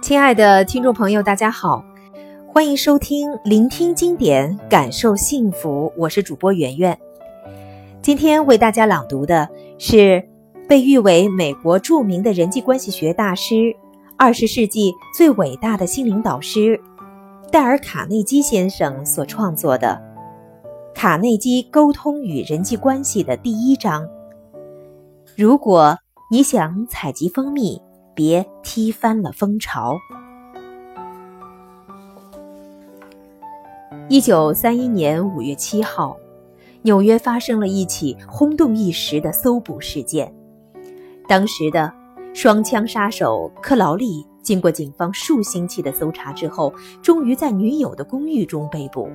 亲爱的听众朋友，大家好，欢迎收听《聆听经典，感受幸福》，我是主播圆圆。今天为大家朗读的是被誉为美国著名的人际关系学大师、二十世纪最伟大的心灵导师戴尔·卡内基先生所创作的《卡内基沟通与人际关系》的第一章。如果你想采集蜂蜜。别踢翻了蜂巢。一九三一年五月七号，纽约发生了一起轰动一时的搜捕事件。当时的双枪杀手克劳利，经过警方数星期的搜查之后，终于在女友的公寓中被捕。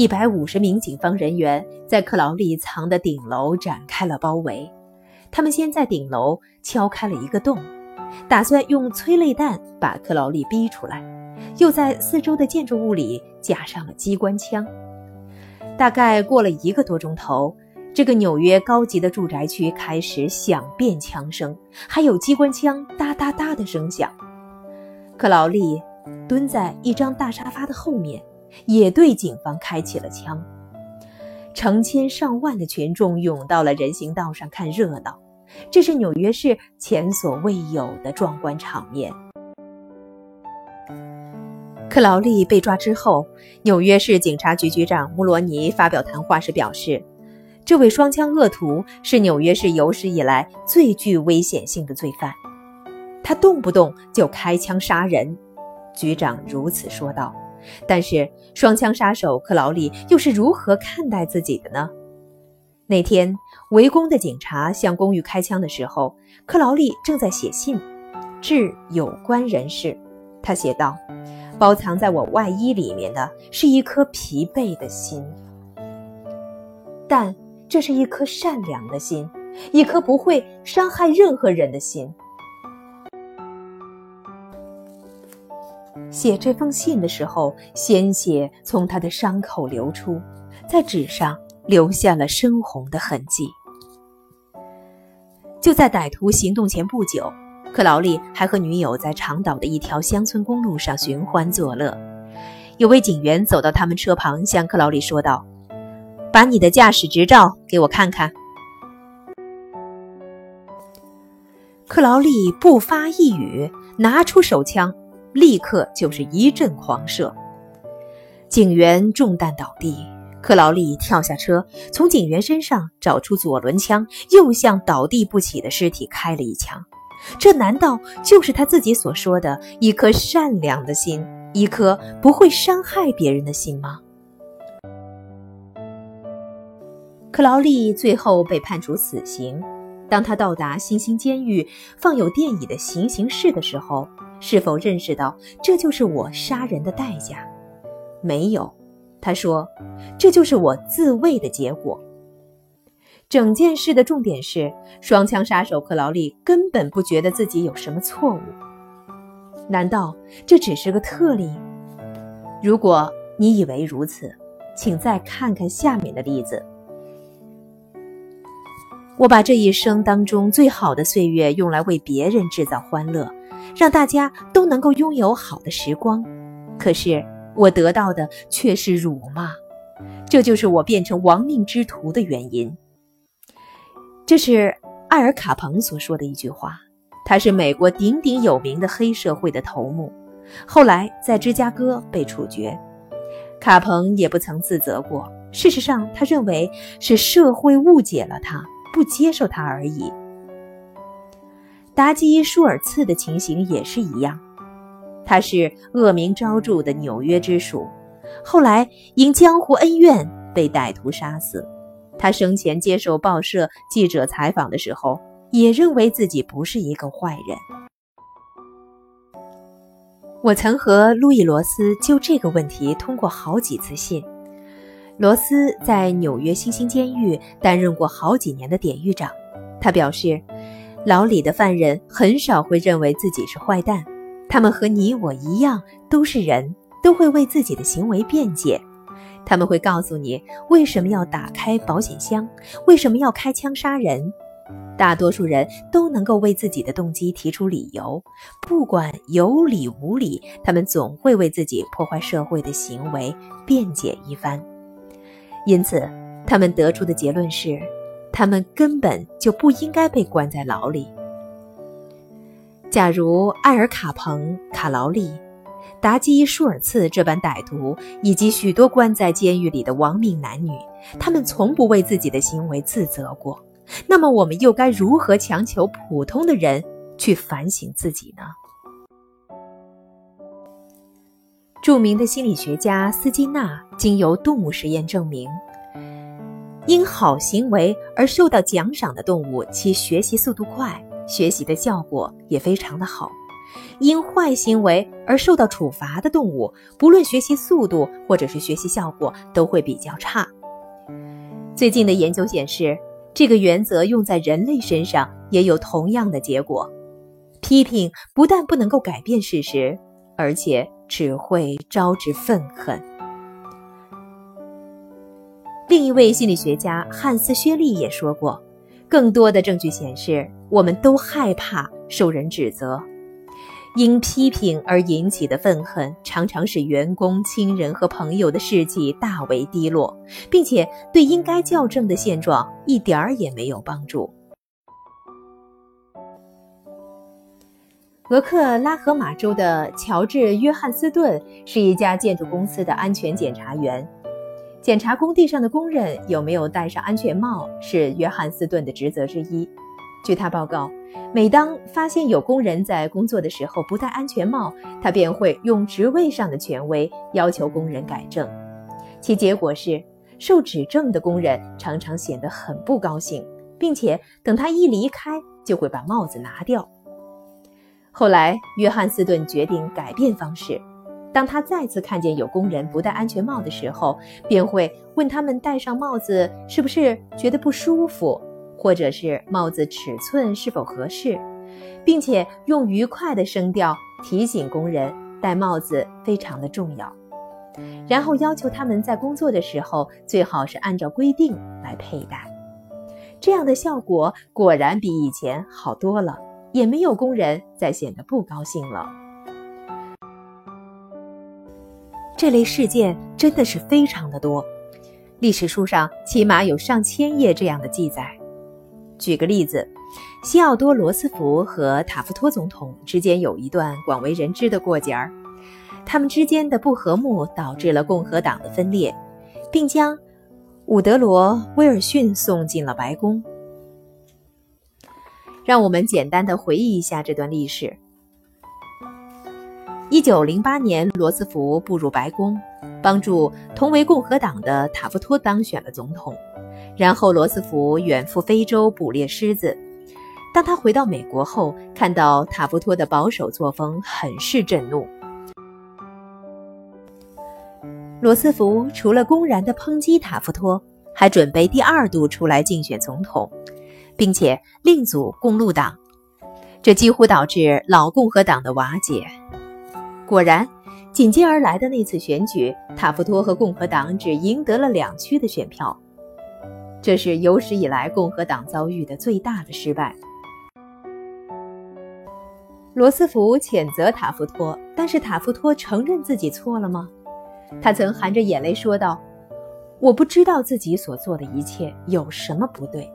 一百五十名警方人员在克劳利藏的顶楼展开了包围。他们先在顶楼敲开了一个洞，打算用催泪弹把克劳利逼出来，又在四周的建筑物里架上了机关枪。大概过了一个多钟头，这个纽约高级的住宅区开始响遍枪声，还有机关枪哒哒哒的声响。克劳利蹲在一张大沙发的后面，也对警方开起了枪。成千上万的群众涌到了人行道上看热闹，这是纽约市前所未有的壮观场面。克劳利被抓之后，纽约市警察局局长穆罗尼发表谈话时表示：“这位双枪恶徒是纽约市有史以来最具危险性的罪犯，他动不动就开枪杀人。”局长如此说道。但是，双枪杀手克劳利又是如何看待自己的呢？那天，围攻的警察向公寓开枪的时候，克劳利正在写信，致有关人士。他写道：“包藏在我外衣里面的是一颗疲惫的心，但这是一颗善良的心，一颗不会伤害任何人的心。”写这封信的时候，鲜血从他的伤口流出，在纸上留下了深红的痕迹。就在歹徒行动前不久，克劳利还和女友在长岛的一条乡村公路上寻欢作乐。有位警员走到他们车旁，向克劳利说道：“把你的驾驶执照给我看看。”克劳利不发一语，拿出手枪。立刻就是一阵狂射，警员中弹倒地。克劳利跳下车，从警员身上找出左轮枪，又向倒地不起的尸体开了一枪。这难道就是他自己所说的一颗善良的心，一颗不会伤害别人的心吗？克劳利最后被判处死刑。当他到达新兴监狱放有电椅的行刑室的时候。是否认识到这就是我杀人的代价？没有，他说，这就是我自卫的结果。整件事的重点是，双枪杀手克劳利根本不觉得自己有什么错误。难道这只是个特例？如果你以为如此，请再看看下面的例子。我把这一生当中最好的岁月用来为别人制造欢乐。让大家都能够拥有好的时光，可是我得到的却是辱骂，这就是我变成亡命之徒的原因。这是艾尔卡彭所说的一句话，他是美国鼎鼎有名的黑社会的头目，后来在芝加哥被处决。卡彭也不曾自责过，事实上，他认为是社会误解了他，不接受他而已。达基·舒尔茨的情形也是一样，他是恶名昭著的纽约之鼠，后来因江湖恩怨被歹徒杀死。他生前接受报社记者采访的时候，也认为自己不是一个坏人。我曾和路易·罗斯就这个问题通过好几次信。罗斯在纽约新兴监狱担任过好几年的典狱长，他表示。牢里的犯人很少会认为自己是坏蛋，他们和你我一样都是人，都会为自己的行为辩解。他们会告诉你为什么要打开保险箱，为什么要开枪杀人。大多数人都能够为自己的动机提出理由，不管有理无理，他们总会为自己破坏社会的行为辩解一番。因此，他们得出的结论是，他们根本就不应该被关在牢里。假如埃尔·卡彭、卡劳利、达基·舒尔茨这般歹徒，以及许多关在监狱里的亡命男女，他们从不为自己的行为自责过，那么我们又该如何强求普通的人去反省自己呢？著名的心理学家斯金纳经由动物实验证明，因好行为而受到奖赏的动物，其学习速度快。学习的效果也非常的好，因坏行为而受到处罚的动物，不论学习速度或者是学习效果都会比较差。最近的研究显示，这个原则用在人类身上也有同样的结果。批评不但不能够改变事实，而且只会招致愤恨。另一位心理学家汉斯·薛利也说过。更多的证据显示，我们都害怕受人指责，因批评而引起的愤恨，常常使员工、亲人和朋友的士气大为低落，并且对应该校正的现状一点儿也没有帮助。俄克拉荷马州的乔治·约翰斯顿是一家建筑公司的安全检查员。检查工地上的工人有没有戴上安全帽是约翰斯顿的职责之一。据他报告，每当发现有工人在工作的时候不戴安全帽，他便会用职位上的权威要求工人改正。其结果是，受指正的工人常常显得很不高兴，并且等他一离开，就会把帽子拿掉。后来，约翰斯顿决定改变方式。当他再次看见有工人不戴安全帽的时候，便会问他们戴上帽子是不是觉得不舒服，或者是帽子尺寸是否合适，并且用愉快的声调提醒工人戴帽子非常的重要，然后要求他们在工作的时候最好是按照规定来佩戴。这样的效果果然比以前好多了，也没有工人再显得不高兴了。这类事件真的是非常的多，历史书上起码有上千页这样的记载。举个例子，西奥多·罗斯福和塔夫托总统之间有一段广为人知的过节儿，他们之间的不和睦导致了共和党的分裂，并将伍德罗·威尔逊送进了白宫。让我们简单的回忆一下这段历史。一九零八年，罗斯福步入白宫，帮助同为共和党的塔夫托当选了总统。然后，罗斯福远赴非洲捕猎狮子。当他回到美国后，看到塔夫托的保守作风，很是震怒。罗斯福除了公然的抨击塔夫托，还准备第二度出来竞选总统，并且另组共路党，这几乎导致老共和党的瓦解。果然，紧接而来的那次选举，塔夫托和共和党只赢得了两区的选票，这是有史以来共和党遭遇的最大的失败。罗斯福谴责塔夫托，但是塔夫托承认自己错了吗？他曾含着眼泪说道：“我不知道自己所做的一切有什么不对。”